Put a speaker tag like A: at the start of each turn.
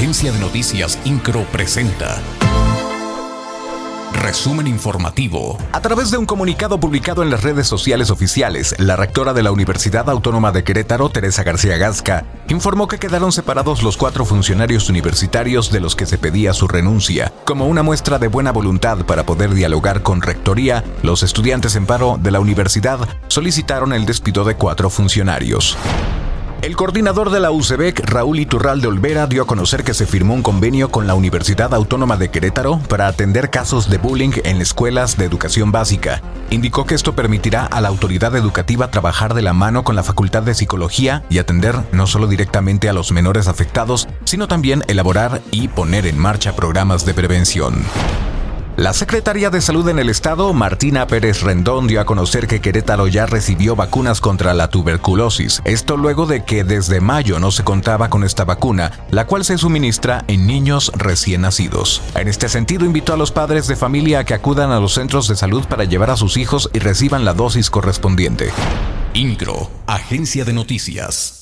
A: Agencia de Noticias Incro presenta. Resumen informativo. A través de un comunicado publicado en las redes sociales oficiales, la rectora de la Universidad Autónoma de Querétaro, Teresa García Gasca, informó que quedaron separados los cuatro funcionarios universitarios de los que se pedía su renuncia. Como una muestra de buena voluntad para poder dialogar con rectoría, los estudiantes en paro de la universidad solicitaron el despido de cuatro funcionarios. El coordinador de la UCEBEC, Raúl Iturral de Olvera, dio a conocer que se firmó un convenio con la Universidad Autónoma de Querétaro para atender casos de bullying en escuelas de educación básica. Indicó que esto permitirá a la autoridad educativa trabajar de la mano con la Facultad de Psicología y atender no solo directamente a los menores afectados, sino también elaborar y poner en marcha programas de prevención. La secretaria de Salud en el Estado, Martina Pérez Rendón, dio a conocer que Querétaro ya recibió vacunas contra la tuberculosis. Esto luego de que desde mayo no se contaba con esta vacuna, la cual se suministra en niños recién nacidos. En este sentido, invitó a los padres de familia a que acudan a los centros de salud para llevar a sus hijos y reciban la dosis correspondiente. INCRO, Agencia de Noticias.